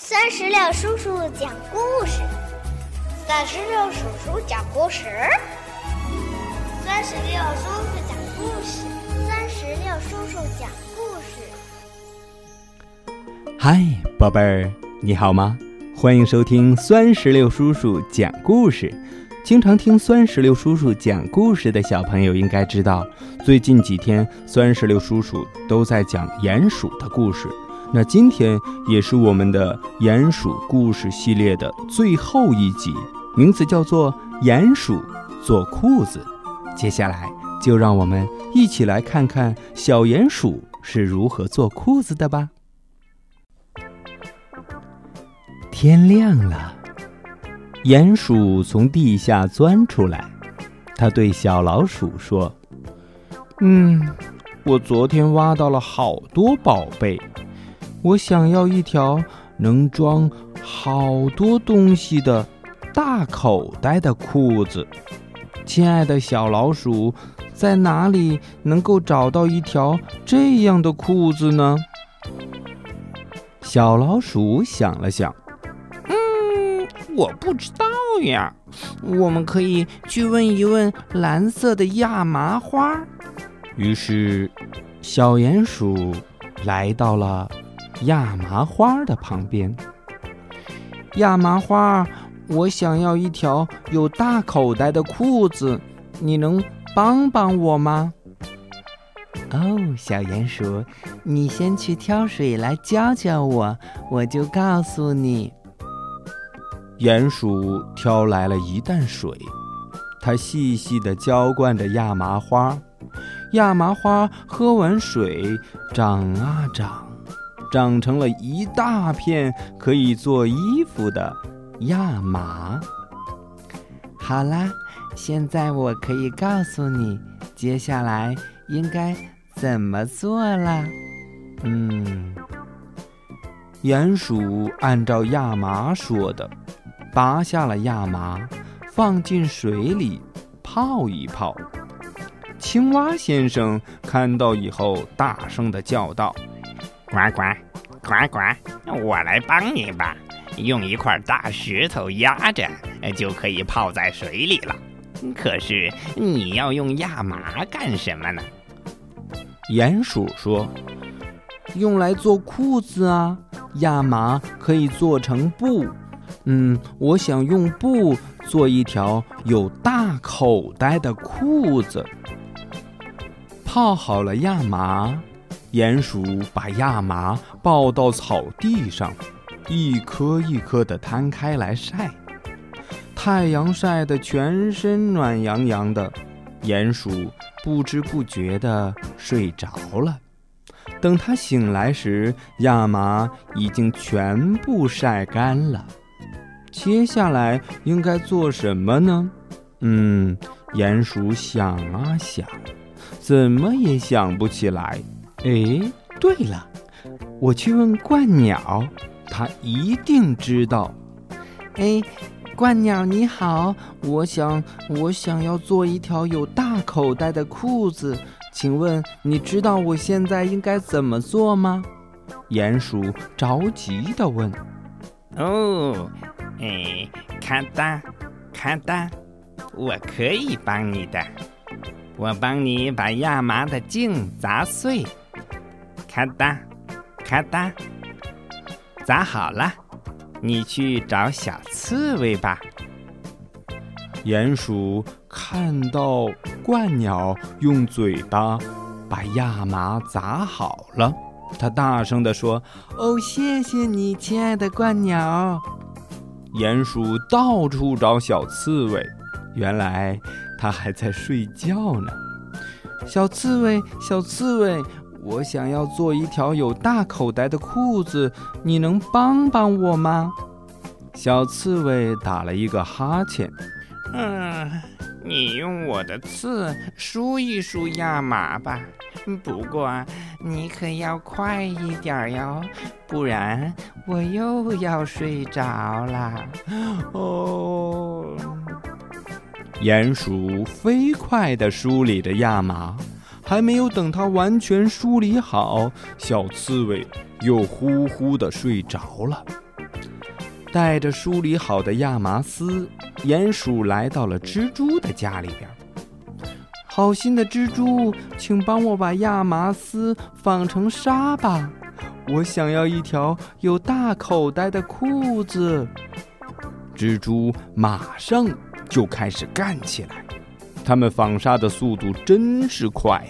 酸石榴叔叔讲故事，酸石榴叔叔讲故事，酸石榴叔叔讲故事，酸石榴叔叔讲故事。嗨，宝贝儿，你好吗？欢迎收听酸石榴叔叔讲故事。经常听酸石榴叔叔讲故事的小朋友应该知道，最近几天酸石榴叔叔都在讲鼹鼠的故事。那今天也是我们的鼹鼠故事系列的最后一集，名字叫做《鼹鼠做裤子》。接下来就让我们一起来看看小鼹鼠是如何做裤子的吧。天亮了，鼹鼠从地下钻出来，他对小老鼠说：“嗯，我昨天挖到了好多宝贝。”我想要一条能装好多东西的大口袋的裤子，亲爱的小老鼠，在哪里能够找到一条这样的裤子呢？小老鼠想了想，嗯，我不知道呀。我们可以去问一问蓝色的亚麻花。于是，小鼹鼠来到了。亚麻花的旁边，亚麻花，我想要一条有大口袋的裤子，你能帮帮我吗？哦，小鼹鼠，你先去挑水来教教我，我就告诉你。鼹鼠挑来了一担水，它细细地浇灌着亚麻花，亚麻花喝完水，长啊长。长成了一大片可以做衣服的亚麻。好啦，现在我可以告诉你，接下来应该怎么做了。嗯，鼹鼠按照亚麻说的，拔下了亚麻，放进水里泡一泡。青蛙先生看到以后，大声的叫道。呱呱，呱呱，我来帮你吧。用一块大石头压着，就可以泡在水里了。可是你要用亚麻干什么呢？鼹鼠说：“用来做裤子啊，亚麻可以做成布。嗯，我想用布做一条有大口袋的裤子。泡好了亚麻。”鼹鼠把亚麻抱到草地上，一颗一颗地摊开来晒。太阳晒得全身暖洋洋的，鼹鼠不知不觉地睡着了。等他醒来时，亚麻已经全部晒干了。接下来应该做什么呢？嗯，鼹鼠想啊想，怎么也想不起来。哎，对了，我去问鹳鸟，它一定知道。哎，鹳鸟你好，我想我想要做一条有大口袋的裤子，请问你知道我现在应该怎么做吗？鼹鼠着急地问。哦，哎，咔哒，咔哒，我可以帮你的，我帮你把亚麻的茎砸碎。咔哒，咔哒，砸好了，你去找小刺猬吧。鼹鼠看到鹳鸟用嘴巴把亚麻砸好了，它大声地说：“哦，谢谢你，亲爱的鹳鸟。”鼹鼠到处找小刺猬，原来它还在睡觉呢。小刺猬，小刺猬。我想要做一条有大口袋的裤子，你能帮帮我吗？小刺猬打了一个哈欠。嗯，你用我的刺梳一梳亚麻吧。不过你可要快一点哟，不然我又要睡着了。哦，鼹鼠飞快地梳理着亚麻。还没有等它完全梳理好，小刺猬又呼呼地睡着了。带着梳理好的亚麻丝，鼹鼠来到了蜘蛛的家里边。好心的蜘蛛，请帮我把亚麻丝纺成纱吧。我想要一条有大口袋的裤子。蜘蛛马上就开始干起来，他们纺纱的速度真是快。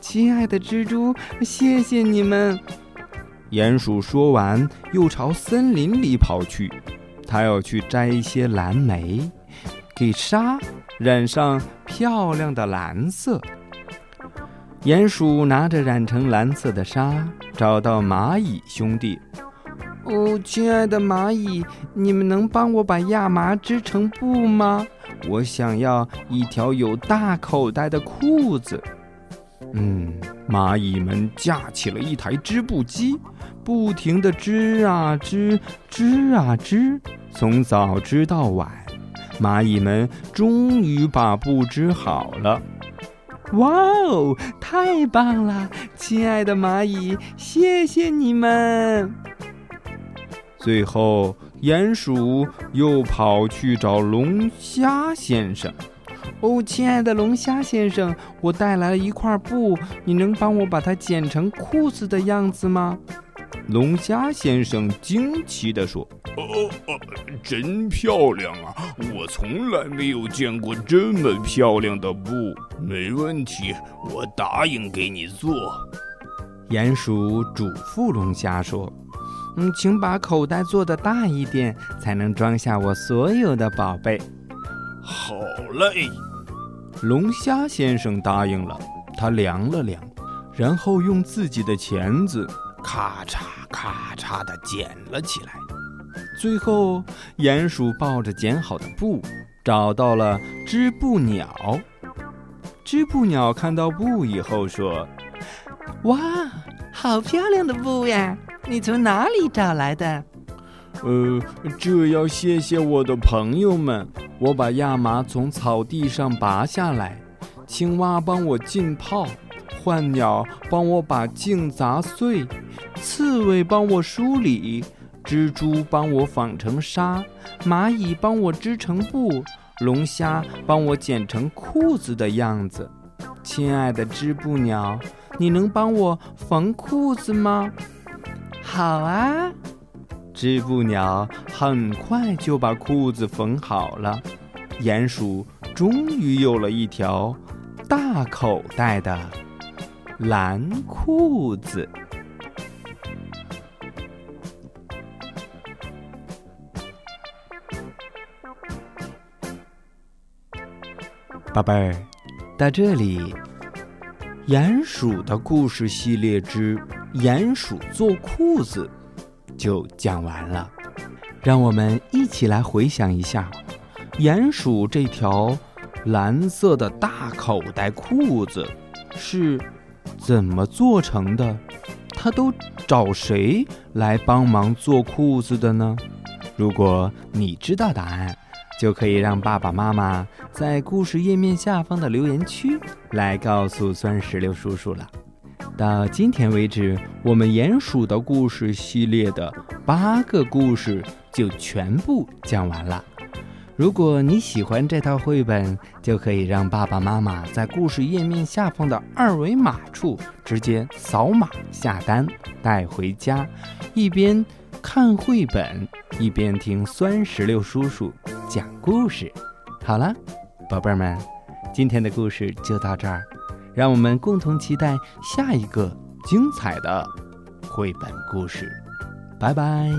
亲爱的蜘蛛，谢谢你们。鼹鼠说完，又朝森林里跑去，它要去摘一些蓝莓，给纱染上漂亮的蓝色。鼹鼠拿着染成蓝色的纱，找到蚂蚁兄弟。哦，亲爱的蚂蚁，你们能帮我把亚麻织成布吗？我想要一条有大口袋的裤子。嗯，蚂蚁们架起了一台织布机，不停地织啊织，织啊织，从早织到晚，蚂蚁们终于把布织好了。哇哦，太棒了！亲爱的蚂蚁，谢谢你们。最后，鼹鼠又跑去找龙虾先生。哦，亲爱的龙虾先生，我带来了一块布，你能帮我把它剪成裤子的样子吗？龙虾先生惊奇地说：“哦哦，真漂亮啊！我从来没有见过这么漂亮的布。没问题，我答应给你做。”鼹鼠嘱咐龙虾说。嗯，请把口袋做的大一点，才能装下我所有的宝贝。好嘞，龙虾先生答应了。他量了量，然后用自己的钳子咔嚓咔嚓地剪了起来。最后，鼹鼠抱着剪好的布，找到了织布鸟。织布鸟看到布以后说：“哇，好漂亮的布呀！”你从哪里找来的？呃，这要谢谢我的朋友们。我把亚麻从草地上拔下来，青蛙帮我浸泡，换鸟帮我把茎砸碎，刺猬帮我梳理，蜘蛛帮我纺成纱，蚂蚁帮我织成布，龙虾帮我剪成裤子的样子。亲爱的织布鸟，你能帮我缝裤子吗？好啊，织布鸟很快就把裤子缝好了。鼹鼠终于有了一条大口袋的蓝裤子。宝贝儿，到这里，鼹鼠的故事系列之。鼹鼠做裤子就讲完了，让我们一起来回想一下，鼹鼠这条蓝色的大口袋裤子是怎么做成的？它都找谁来帮忙做裤子的呢？如果你知道答案，就可以让爸爸妈妈在故事页面下方的留言区来告诉酸石榴叔叔了。到今天为止，我们鼹鼠的故事系列的八个故事就全部讲完了。如果你喜欢这套绘本，就可以让爸爸妈妈在故事页面下方的二维码处直接扫码下单带回家，一边看绘本一边听酸石榴叔叔讲故事。好了，宝贝儿们，今天的故事就到这儿。让我们共同期待下一个精彩的绘本故事，拜拜。